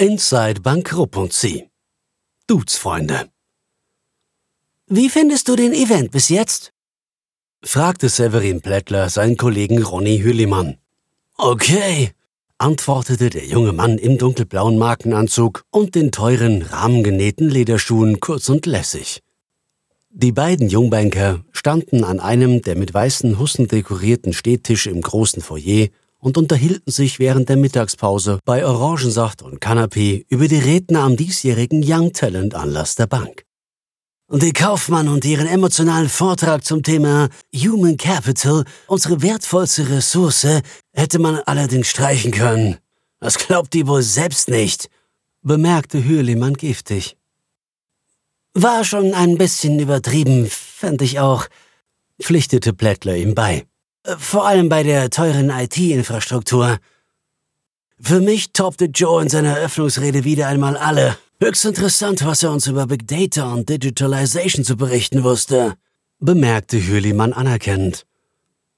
Inside Bankrupt und Sie. Dudes, Freunde. Wie findest du den Event bis jetzt? fragte Severin Plättler seinen Kollegen Ronny Hüllimann. Okay, antwortete der junge Mann im dunkelblauen Markenanzug und den teuren, rahmengenähten Lederschuhen kurz und lässig. Die beiden Jungbanker standen an einem der mit weißen Hussen dekorierten Stehtische im großen Foyer und unterhielten sich während der Mittagspause bei Orangensacht und Canapé über die Redner am diesjährigen Young Talent Anlass der Bank. Die Kaufmann und ihren emotionalen Vortrag zum Thema Human Capital, unsere wertvollste Ressource, hätte man allerdings streichen können. Das glaubt die wohl selbst nicht, bemerkte Hürlimann giftig. War schon ein bisschen übertrieben, fand ich auch, pflichtete Plättler ihm bei. Vor allem bei der teuren IT-Infrastruktur. Für mich toppte Joe in seiner Eröffnungsrede wieder einmal alle. Höchst interessant, was er uns über Big Data und Digitalization zu berichten wusste, bemerkte Hürlimann anerkennend.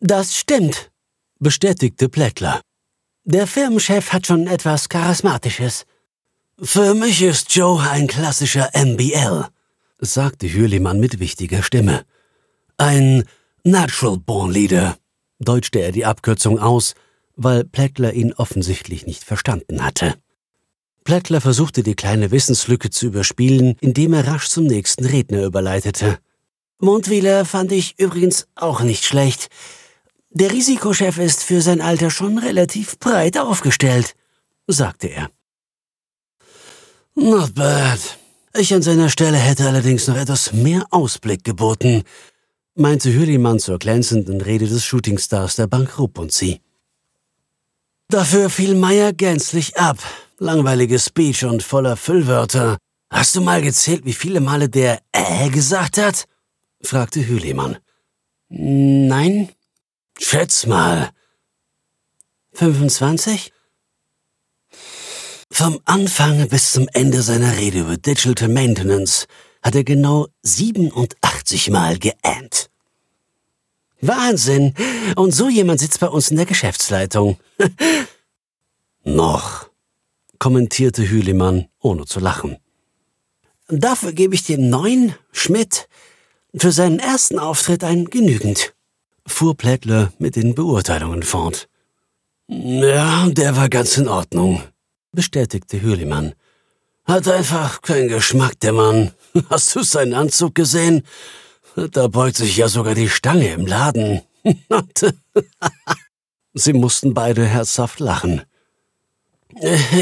Das stimmt, bestätigte Plättler. Der Firmenchef hat schon etwas Charismatisches. Für mich ist Joe ein klassischer MBL, sagte Hürlimann mit wichtiger Stimme. Ein Natural Born Leader deutschte er die Abkürzung aus, weil Plättler ihn offensichtlich nicht verstanden hatte. Plättler versuchte die kleine Wissenslücke zu überspielen, indem er rasch zum nächsten Redner überleitete. Mundwieler fand ich übrigens auch nicht schlecht. Der Risikochef ist für sein Alter schon relativ breit aufgestellt, sagte er. Not bad. Ich an seiner Stelle hätte allerdings noch etwas mehr Ausblick geboten, meinte Hürlimann zur glänzenden Rede des Shootingstars der Bank Rupp und sie. Dafür fiel Meyer gänzlich ab. Langweiliges Speech und voller Füllwörter. Hast du mal gezählt, wie viele Male der äh gesagt hat? fragte Hürlimann. Nein. Schätz mal. 25? Vom Anfang bis zum Ende seiner Rede über Digital Maintenance hat er genau 87 Mal geähnt. Wahnsinn! Und so jemand sitzt bei uns in der Geschäftsleitung. Noch, kommentierte Hülimann, ohne zu lachen. Dafür gebe ich dem neuen Schmidt für seinen ersten Auftritt ein genügend, fuhr Plättler mit den Beurteilungen fort. Ja, der war ganz in Ordnung, bestätigte Hürlimann. Hat einfach keinen Geschmack, der Mann. Hast du seinen Anzug gesehen? Da beugt sich ja sogar die Stange im Laden. Sie mussten beide herzhaft lachen.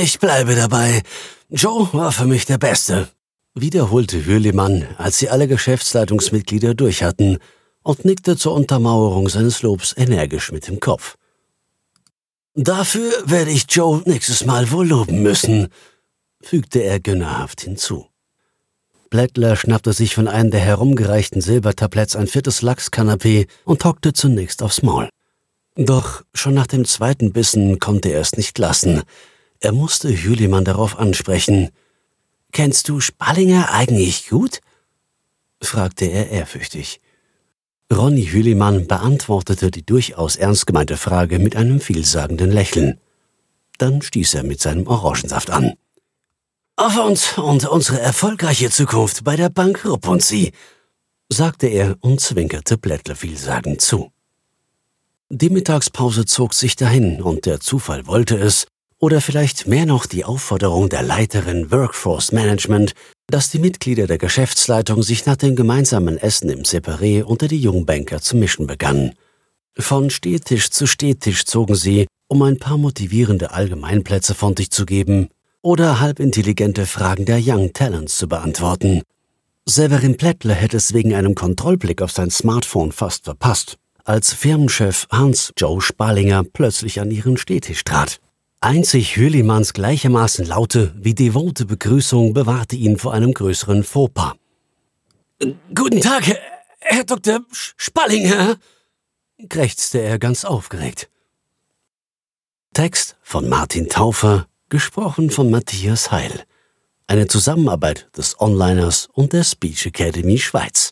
Ich bleibe dabei. Joe war für mich der Beste, wiederholte Hürlimann, als sie alle Geschäftsleitungsmitglieder durch hatten, und nickte zur Untermauerung seines Lobs energisch mit dem Kopf. Dafür werde ich Joe nächstes Mal wohl loben müssen, fügte er gönnerhaft hinzu. Blättler schnappte sich von einem der herumgereichten Silbertabletts ein viertes Lachskanapee und hockte zunächst aufs Maul. Doch schon nach dem zweiten Bissen konnte er es nicht lassen. Er musste Hülimann darauf ansprechen. Kennst du Spallinger eigentlich gut? fragte er ehrfürchtig. Ronny Hülimann beantwortete die durchaus ernst gemeinte Frage mit einem vielsagenden Lächeln. Dann stieß er mit seinem Orangensaft an. Auf uns und unsere erfolgreiche Zukunft bei der Bank Sie, sagte er und zwinkerte Blättler vielsagend zu. Die Mittagspause zog sich dahin und der Zufall wollte es, oder vielleicht mehr noch die Aufforderung der Leiterin Workforce Management, dass die Mitglieder der Geschäftsleitung sich nach dem gemeinsamen Essen im Separé unter die Jungbanker zu mischen begannen. Von Stehtisch zu Stehtisch zogen sie, um ein paar motivierende Allgemeinplätze von sich zu geben, oder halbintelligente Fragen der Young Talents zu beantworten. Severin Plättler hätte es wegen einem Kontrollblick auf sein Smartphone fast verpasst, als Firmenchef Hans Joe Spalinger plötzlich an ihren Stehtisch trat. Einzig Hürlimanns gleichermaßen laute wie devote Begrüßung bewahrte ihn vor einem größeren Fauxpas. Guten Tag, Herr Dr. Spallinger, krächzte er ganz aufgeregt. Text von Martin Taufer gesprochen von Matthias Heil. Eine Zusammenarbeit des Onliners und der Speech Academy Schweiz.